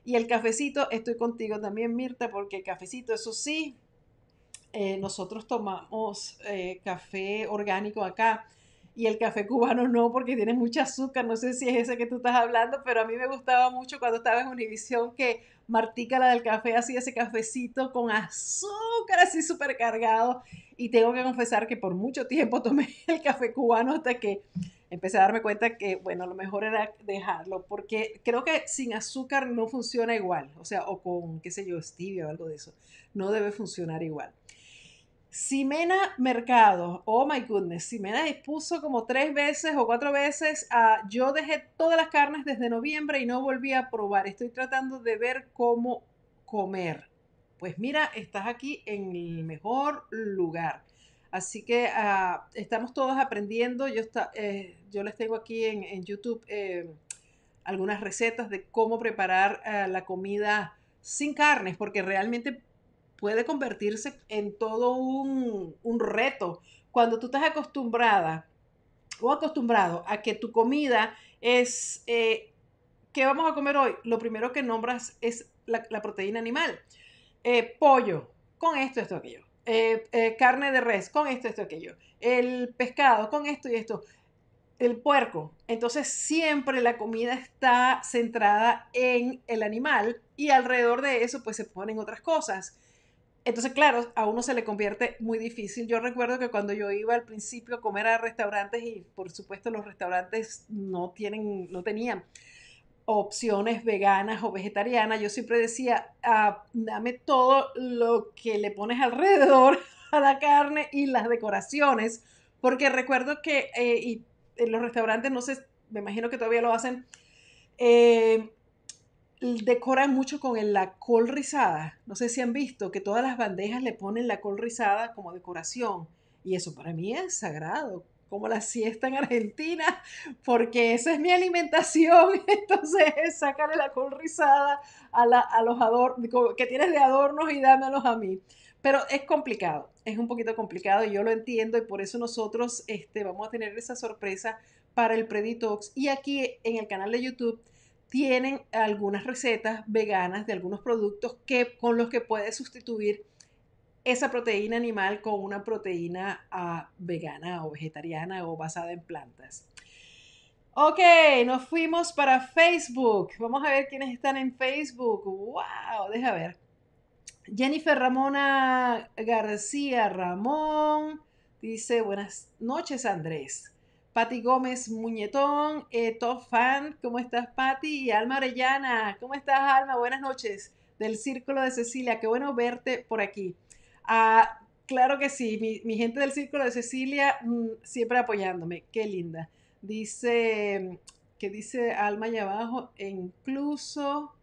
Y el cafecito, estoy contigo también, Mirta, porque el cafecito, eso sí, eh, nosotros tomamos eh, café orgánico acá. Y el café cubano no porque tiene mucho azúcar, no sé si es ese que tú estás hablando, pero a mí me gustaba mucho cuando estaba en Univisión que Martica, la del café, hacía ese cafecito con azúcar así súper cargado y tengo que confesar que por mucho tiempo tomé [laughs] el café cubano hasta que empecé a darme cuenta que, bueno, lo mejor era dejarlo, porque creo que sin azúcar no funciona igual, o sea, o con, qué sé yo, stevia o algo de eso, no debe funcionar igual. Simena Mercado, oh my goodness, Simena puso como tres veces o cuatro veces, yo dejé todas las carnes desde noviembre y no volví a probar, estoy tratando de ver cómo comer. Pues mira, estás aquí en el mejor lugar. Así que ah, estamos todos aprendiendo. Eh, yo les tengo aquí en, YouTube eh, algunas recetas de cómo preparar ah, la comida sin carnes, porque realmente puede convertirse en todo un, reto. Cuando tú estás acostumbrada o acostumbrado a que tu comida es, eh, ¿qué vamos a comer hoy? Lo primero que nombras es la, proteína animal. Eh, pollo, con esto, esto, aquello. Eh, carne de res, con esto, esto, aquello. El pescado, con esto y esto. El puerco. Entonces siempre la comida está centrada en el animal y alrededor de eso pues se ponen otras cosas. Entonces, claro, a uno se le convierte muy difícil. Yo recuerdo que cuando yo iba al principio a comer a restaurantes y por supuesto los restaurantes no tienen, no tenían opciones veganas o vegetarianas, yo siempre decía, ah, dame todo lo que le pones alrededor [laughs] a la carne y las decoraciones, porque recuerdo que eh, y en los restaurantes, no sé, me imagino que todavía lo hacen, eh, decoran mucho con la col rizada. No sé si han visto que todas las bandejas le ponen la col rizada como decoración. Y eso para mí es sagrado, como la siesta en Argentina, porque esa es mi alimentación. [laughs] Entonces, sácale la col rizada a, la, a los adornos que tienes de adornos y dámelos a mí. Pero es complicado, es un poquito complicado y yo lo entiendo y por eso nosotros este, vamos a tener esa sorpresa para el Preditox. Y aquí en el canal de YouTube tienen algunas recetas veganas de algunos productos que, con los que puedes sustituir esa proteína animal con una proteína uh, vegana o vegetariana o basada en plantas. Ok, nos fuimos para Facebook. Vamos a ver quiénes están en Facebook. ¡Wow! Deja ver. Jennifer Ramona García Ramón dice: Buenas noches, Andrés. Patti Gómez Muñetón, eh, top fan, ¿cómo estás, Patti? Y Alma Arellana, ¿cómo estás, Alma? Buenas noches, del Círculo de Cecilia, qué bueno verte por aquí. Ah, claro que sí, mi, gente del Círculo de Cecilia mm, siempre apoyándome, qué linda. Dice, que dice Alma allá abajo, incluso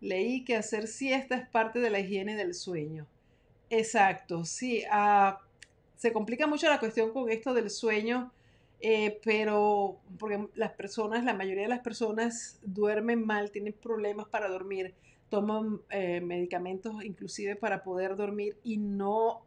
leí que hacer siesta es parte de la higiene del sueño. Exacto, sí, ah, se complica mucho la cuestión con esto del sueño eh, pero porque las personas, la mayoría de las personas duermen mal, tienen problemas para dormir, toman eh, medicamentos inclusive para poder dormir y no,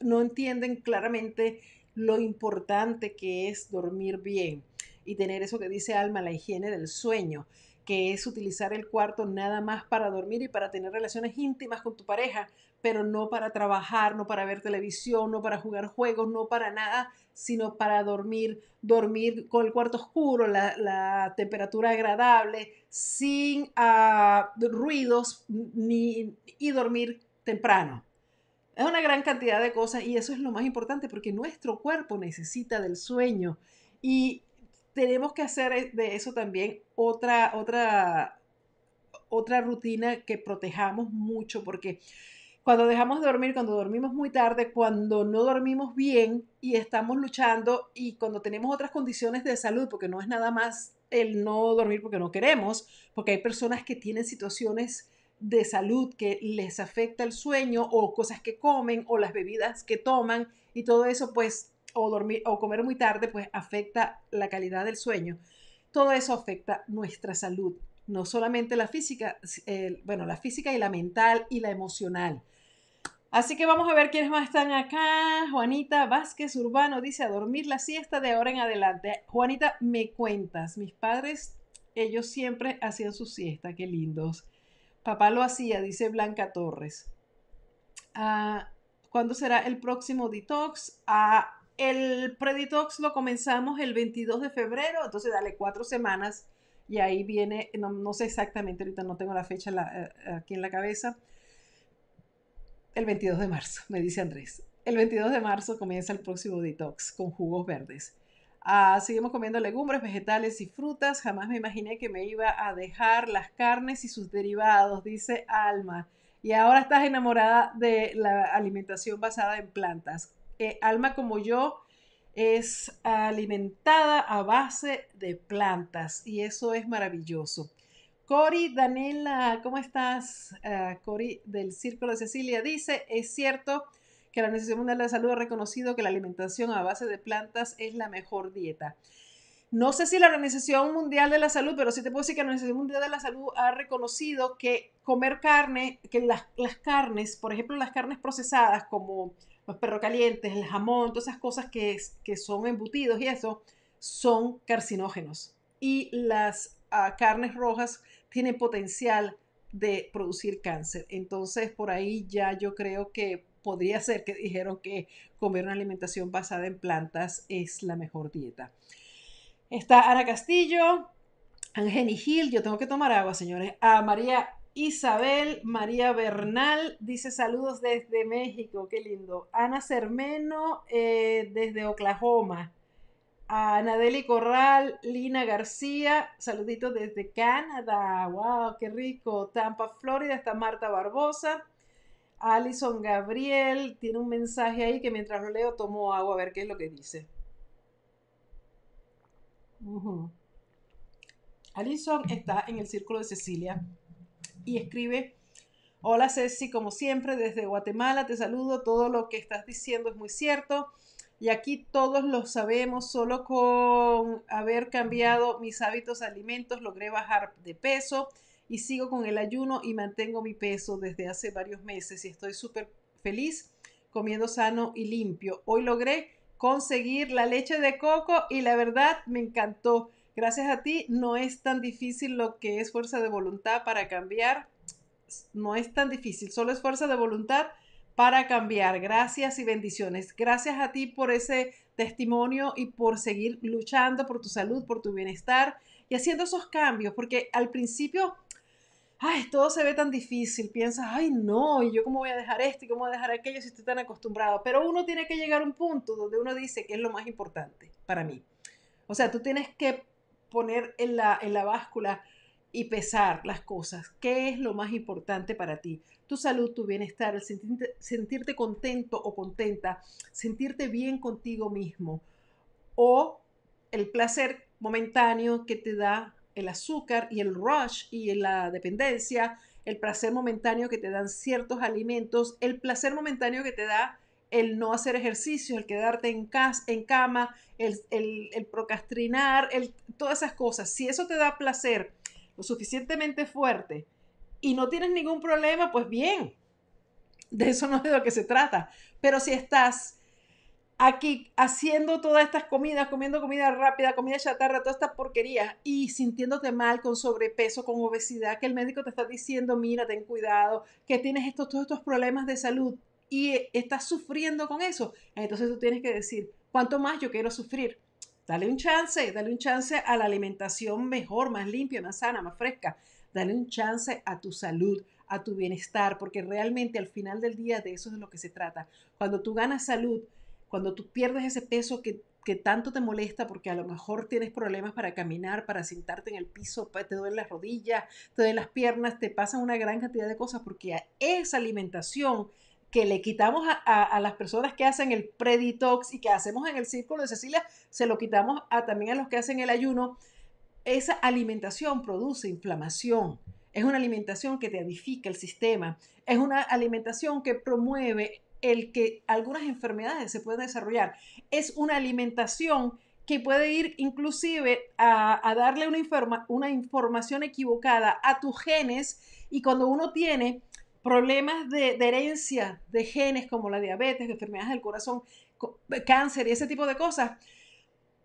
no entienden claramente lo importante que es dormir bien y tener eso que dice Alma, la higiene del sueño, que es utilizar el cuarto nada más para dormir y para tener relaciones íntimas con tu pareja, pero no para trabajar, no para ver televisión, no para jugar juegos, no para nada sino para dormir, dormir con el cuarto oscuro, la, temperatura agradable, sin ah, ruidos ni, y dormir temprano. Es una gran cantidad de cosas y eso es lo más importante porque nuestro cuerpo necesita del sueño y tenemos que hacer de eso también otra, otra, otra rutina que protejamos mucho porque cuando dejamos de dormir, cuando dormimos muy tarde, cuando no dormimos bien y estamos luchando y cuando tenemos otras condiciones de salud, porque no es nada más el no dormir porque no queremos, porque hay personas que tienen situaciones de salud que les afecta el sueño o cosas que comen o las bebidas que toman y todo eso pues o dormir o comer muy tarde pues afecta la calidad del sueño. Todo eso afecta nuestra salud, no solamente la física, bueno, la física y la mental y la emocional. Así que vamos a ver quiénes más están acá. Juanita Vázquez Urbano dice a dormir la siesta de ahora en adelante. Juanita, me cuentas, mis padres, ellos siempre hacían su siesta, qué lindos. Papá lo hacía, dice Blanca Torres. Ah, ¿Cuándo será el próximo detox? Ah, el preditox lo comenzamos el 22 de febrero, entonces dale cuatro semanas y ahí viene, no, sé exactamente, ahorita no tengo la fecha eh, aquí en la cabeza, el 22 de marzo, me dice Andrés. El 22 de marzo comienza el próximo detox con jugos verdes. Ah, seguimos comiendo legumbres, vegetales y frutas. Jamás me imaginé que me iba a dejar las carnes y sus derivados, dice Alma. Y ahora estás enamorada de la alimentación basada en plantas. Eh, Alma, como yo, es alimentada a base de plantas y eso es maravilloso. Cori Danela, ¿cómo estás? Uh, Cori del Círculo de Cecilia dice, es cierto que la Organización Mundial de la Salud ha reconocido que la alimentación a base de plantas es la mejor dieta. No sé si la Organización Mundial de la Salud, pero sí te puedo decir que la Organización Mundial de la Salud ha reconocido que comer carne, que las, las carnes, por ejemplo, las carnes procesadas como los perros calientes, el jamón, todas esas cosas que, que son embutidos y eso, son carcinógenos. Y las carnes rojas tiene potencial de producir cáncer. Entonces, por ahí ya yo creo que podría ser que dijeron que comer una alimentación basada en plantas es la mejor dieta. Está Ana Castillo, Angeni Gil, yo tengo que tomar agua, señores. A María Isabel, María Bernal, dice saludos desde México, qué lindo. Ana Cermeno, eh, desde Oklahoma a Nadeli Corral, Lina García, saluditos desde Canadá, wow, qué rico, Tampa, Florida, está Marta Barbosa, Alison Gabriel, tiene un mensaje ahí que mientras lo leo tomo agua a ver qué es lo que dice. Alison está en el Círculo de Cecilia y escribe, hola Ceci, como siempre desde Guatemala, te saludo, todo lo que estás diciendo es muy cierto y aquí todos lo sabemos, solo con haber cambiado mis hábitos alimentos logré bajar de peso y sigo con el ayuno y mantengo mi peso desde hace varios meses y estoy súper feliz comiendo sano y limpio. Hoy logré conseguir la leche de coco y la verdad me encantó. Gracias a ti no es tan difícil lo que es fuerza de voluntad para cambiar. No es tan difícil, solo es fuerza de voluntad para cambiar. Gracias y bendiciones. Gracias a ti por ese testimonio y por seguir luchando por tu salud, por tu bienestar y haciendo esos cambios, porque al principio, ay, todo se ve tan difícil, piensas, ay, no, y yo cómo voy a dejar esto y cómo voy a dejar aquello si estoy tan acostumbrado, pero uno tiene que llegar a un punto donde uno dice que es lo más importante para mí. O sea, tú tienes que poner en la, en la báscula y pesar las cosas. ¿Qué es lo más importante para ti? Tu salud, tu bienestar, el sentirte, contento o contenta, sentirte bien contigo mismo o el placer momentáneo que te da el azúcar y el rush y la dependencia, el placer momentáneo que te dan ciertos alimentos, el placer momentáneo que te da el no hacer ejercicio, el quedarte en, casa, en cama, el, el, procrastinar, el, todas esas cosas. Si eso te da placer, lo suficientemente fuerte y no tienes ningún problema, pues bien, de eso no es de lo que se trata. Pero si estás aquí haciendo todas estas comidas, comiendo comida rápida, comida chatarra, toda esta porquería y sintiéndote mal con sobrepeso, con obesidad, que el médico te está diciendo, mira, ten cuidado, que tienes estos, todos estos problemas de salud y estás sufriendo con eso, entonces tú tienes que decir, ¿cuánto más yo quiero sufrir? Dale un chance, dale un chance a la alimentación mejor, más limpia, más sana, más fresca. Dale un chance a tu salud, a tu bienestar, porque realmente al final del día de eso es de lo que se trata. Cuando tú ganas salud, cuando tú pierdes ese peso que, tanto te molesta, porque a lo mejor tienes problemas para caminar, para sentarte en el piso, te duelen las rodillas, te duelen las piernas, te pasan una gran cantidad de cosas, porque esa alimentación que le quitamos a, las personas que hacen el preditox y que hacemos en el círculo de Cecilia, se lo quitamos a, también a los que hacen el ayuno. Esa alimentación produce inflamación. Es una alimentación que te edifica el sistema. Es una alimentación que promueve el que algunas enfermedades se puedan desarrollar. Es una alimentación que puede ir inclusive a, darle una, una información equivocada a tus genes y cuando uno tiene problemas de, herencia de genes como la diabetes, enfermedades del corazón, cáncer y ese tipo de cosas,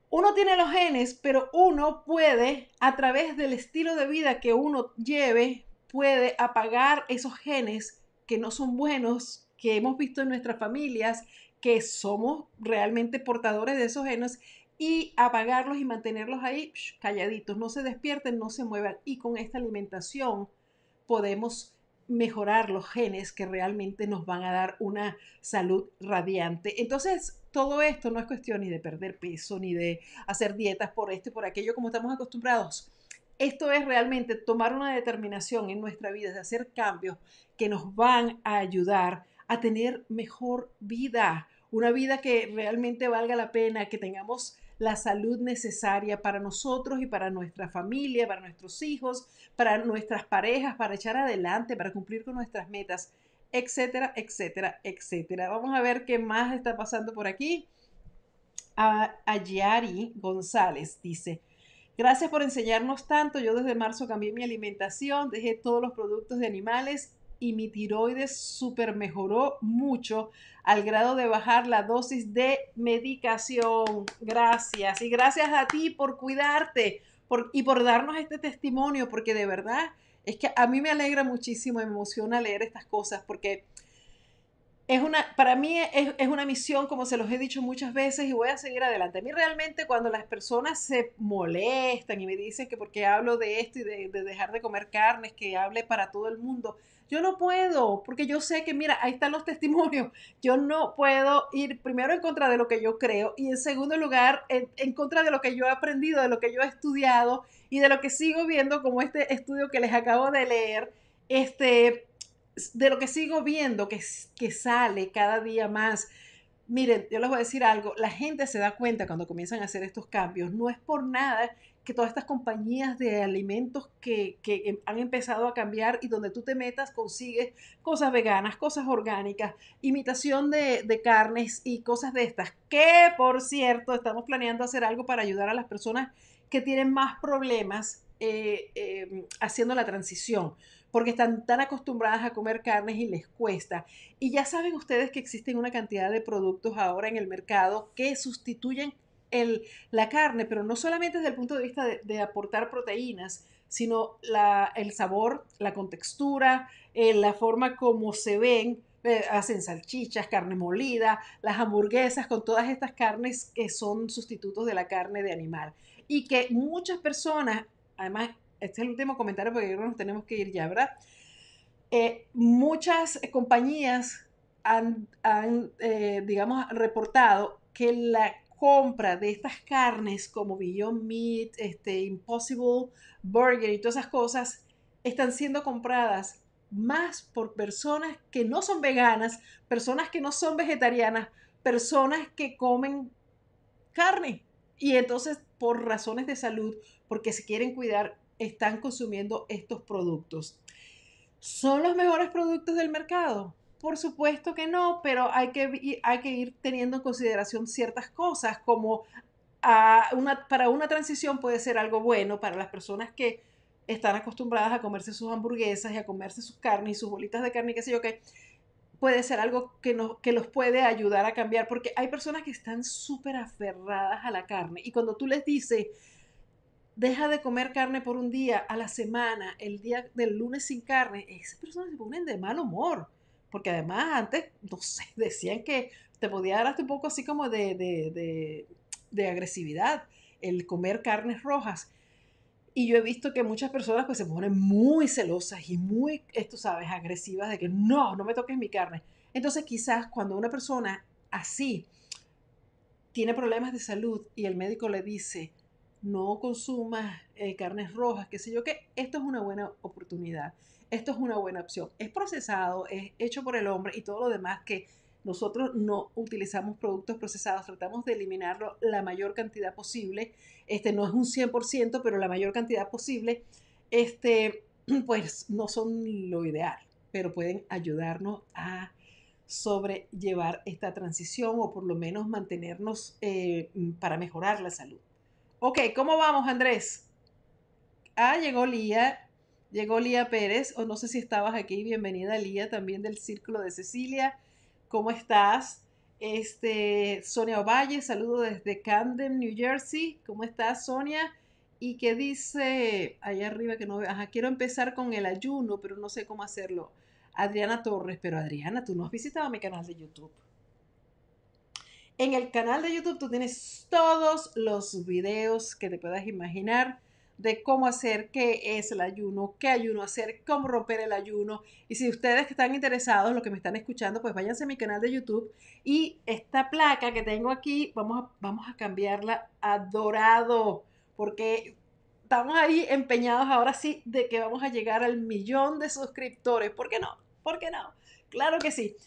uno tiene los genes, pero uno puede, a través del estilo de vida que uno lleve, puede apagar esos genes que no son buenos, que hemos visto en nuestras familias, que somos realmente portadores de esos genes, y apagarlos y mantenerlos ahí calladitos, no se despierten, no se muevan. Y con esta alimentación podemos mejorar los genes que realmente nos van a dar una salud radiante. Entonces, todo esto no es cuestión ni de perder peso, ni de hacer dietas por esto y por aquello como estamos acostumbrados. Esto es realmente tomar una determinación en nuestra vida, de hacer cambios que nos van a ayudar a tener mejor vida, una vida que realmente valga la pena, que tengamos la salud necesaria para nosotros y para nuestra familia, para nuestros hijos, para nuestras parejas, para echar adelante, para cumplir con nuestras metas, etcétera, etcétera, etcétera. Vamos a ver qué más está pasando por aquí. A Ayari González dice, gracias por enseñarnos tanto. Yo desde marzo cambié mi alimentación, dejé todos los productos de animales y mi tiroides super mejoró mucho al grado de bajar la dosis de medicación. Gracias. Y gracias a ti por cuidarte y por darnos este testimonio, porque de verdad es que a mí me alegra muchísimo, me emociona leer estas cosas, porque es una, para mí es, una misión, como se los he dicho muchas veces, y voy a seguir adelante. A mí realmente cuando las personas se molestan y me dicen que porque hablo de esto y de dejar de comer carnes, que hable para todo el mundo, yo no puedo, porque yo sé que, mira, ahí están los [laughs] testimonios. Yo no puedo ir primero en contra de lo que yo creo y en segundo lugar en, contra de lo que yo he aprendido, de lo que yo he estudiado y de lo que sigo viendo, como este estudio que les acabo de leer, este, de lo que sigo viendo que, que sale cada día más. Miren, yo les voy a decir algo, la gente se da cuenta cuando comienzan a hacer estos cambios, no es por nada que todas estas compañías de alimentos que, em, han empezado a cambiar y donde tú te metas consigues cosas veganas, cosas orgánicas, imitación de, carnes y cosas de estas. Que, por cierto, estamos planeando hacer algo para ayudar a las personas que tienen más problemas eh, em, haciendo la transición, porque están tan acostumbradas a comer carnes y les cuesta. Y ya saben ustedes que existen una cantidad de productos ahora en el mercado que sustituyen el, la carne, pero no solamente desde el punto de vista de, aportar proteínas, sino el sabor, la contextura, eh, la forma como se ven, eh, hacen salchichas, carne molida, las hamburguesas con todas estas carnes que son sustitutos de la carne de animal. Y que muchas personas, además, este es el último comentario porque nos tenemos que ir ya, ¿verdad? Eh, muchas compañías han, digamos, reportado que la compra de estas carnes como Beyond Meat, este, Impossible Burger y todas esas cosas están siendo compradas más por personas que no son veganas, personas que no son vegetarianas, personas que comen carne. Y entonces, por razones de salud, porque se quieren cuidar, están consumiendo estos productos. ¿Son los mejores productos del mercado? Por supuesto que no, pero hay que, hay que ir teniendo en consideración ciertas cosas, como a una, para una transición puede ser algo bueno para las personas que están acostumbradas a comerse sus hamburguesas y a comerse sus carnes y sus bolitas de carne, qué sé yo qué, puede ser algo que, no, que los puede ayudar a cambiar, porque hay personas que están súper aferradas a la carne y cuando tú les dices, deja de comer carne por un día a la semana, el día del lunes sin carne, esas personas se ponen de mal humor porque además antes, no sé, [laughs] decían que te podía dar hasta un poco así como de, agresividad el comer carnes rojas. Y yo he visto que muchas personas pues se ponen muy celosas y muy, esto sabes, agresivas de que no, no me toques mi carne. Entonces quizás cuando una persona así tiene problemas de salud y el médico le dice, no consumas eh, carnes rojas, qué sé yo, que esto es una buena oportunidad esto es una buena opción. Es procesado, es hecho por el hombre y todo lo demás que nosotros no utilizamos productos procesados, tratamos de eliminarlo la mayor cantidad posible. Este no es un 100%, pero la mayor cantidad posible, este, [clears throat] pues no son lo ideal, pero pueden ayudarnos a sobrellevar esta transición o por lo menos mantenernos eh, para mejorar la salud. Ok, ¿cómo vamos, Andrés? Ah, llegó Lía Llegó Lía Pérez, o no sé si estabas aquí, bienvenida Lía, también del Círculo de Cecilia. ¿Cómo estás? Este, Sonia Ovalle, saludo desde Camden, New Jersey. ¿Cómo estás, Sonia? Y que dice, allá arriba que no ajá, quiero empezar con el ayuno, pero no sé cómo hacerlo. Adriana Torres, pero Adriana, tú no has visitado mi canal de YouTube. En el canal de YouTube tú tienes todos los videos que te puedas imaginar de cómo hacer, qué es el ayuno, qué ayuno hacer, cómo romper el ayuno. Y si ustedes están interesados, los que me están escuchando, pues váyanse a mi canal de YouTube y esta placa que tengo aquí, vamos a, vamos a cambiarla a dorado, porque estamos ahí empeñados ahora sí de que vamos a llegar al millón de suscriptores. ¿Por qué no? ¿Por qué no? Claro que sí.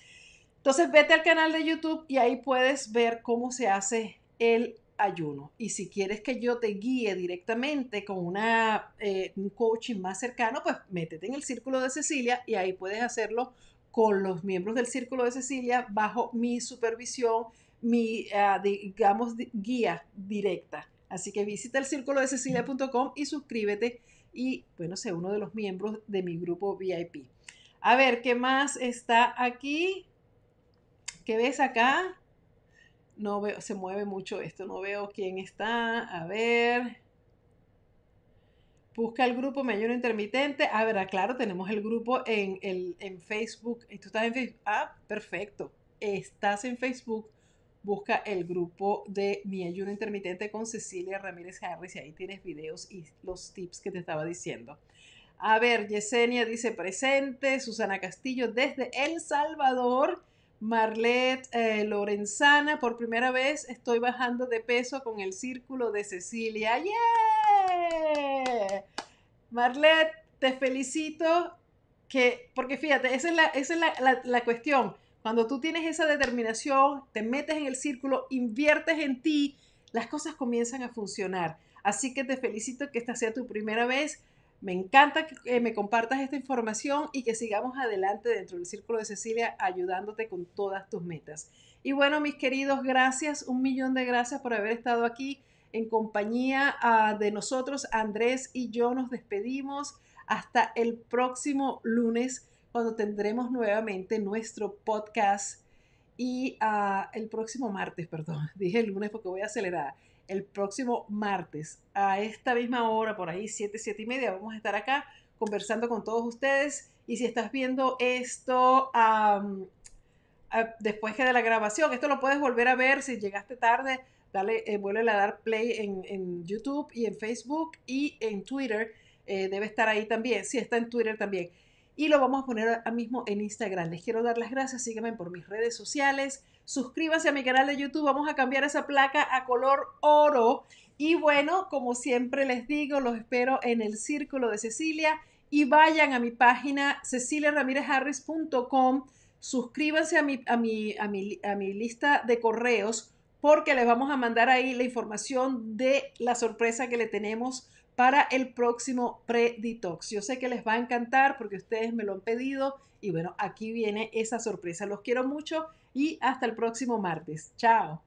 Entonces vete al canal de YouTube y ahí puedes ver cómo se hace el ayuno. Y si quieres que yo te guíe directamente con eh, un coaching más cercano, pues métete en el Círculo de Cecilia y ahí puedes hacerlo con los miembros del Círculo de Cecilia bajo mi supervisión, mi, ah, digamos, guía directa. Así que visita el círculo de cecilia.com y suscríbete y, bueno, sé uno de los miembros de mi grupo VIP. A ver, ¿qué más está aquí? ¿Qué ves acá? No veo, se mueve mucho esto, no veo quién está. A ver. Busca el grupo Me Ayuno Intermitente. A ver, ah, claro, tenemos el grupo en, el, en Facebook. ¿Tú estás en Facebook? Ah, perfecto. Estás en Facebook. Busca el grupo de Mi Ayuno Intermitente con Cecilia Ramírez Harris y ahí tienes videos y los tips que te estaba diciendo. A ver, Yesenia dice presente. Susana Castillo desde El Salvador. Marlet eh, Lorenzana, por primera vez estoy bajando de peso con el círculo de Cecilia. ¡Yeah! Marlet, te felicito que, porque fíjate, esa es, la, esa es la, cuestión. Cuando tú tienes esa determinación, te metes en el círculo, inviertes en ti, las cosas comienzan a funcionar. Así que te felicito que esta sea tu primera vez. Me encanta que me compartas esta información y que sigamos adelante dentro del Círculo de Cecilia ayudándote con todas tus metas. Y bueno, mis queridos, gracias, un millón de gracias por haber estado aquí en compañía ah, de nosotros. Andrés y yo nos despedimos hasta el próximo lunes cuando tendremos nuevamente nuestro podcast y ah, el próximo martes, perdón, [laughs] dije el lunes porque voy a acelerar. El próximo martes a esta misma hora, por ahí 7, 7 y media, vamos a estar acá conversando con todos ustedes. Y si estás viendo esto después que de la grabación, esto lo puedes volver a ver si llegaste tarde. Dale, eh, vuelve a dar play en, YouTube y en Facebook y en Twitter. Eh, debe estar ahí también. Sí, está en Twitter también. Y lo vamos a poner ahora mismo en Instagram. Les quiero dar las gracias. Síganme por mis redes sociales. Suscríbanse a mi canal de YouTube. Vamos a cambiar esa placa a color oro. Y bueno, como siempre les digo, los espero en el Círculo de Cecilia y vayan a mi página ceciliaramirezharris.com, suscríbanse a mi, a, mi, a, mi, a mi lista de correos porque les vamos a mandar ahí la información de la sorpresa que le tenemos para el próximo pre-detox. Yo sé que les va a encantar porque ustedes me lo han pedido y bueno, aquí viene esa sorpresa. Los quiero mucho y hasta el próximo martes. Chao.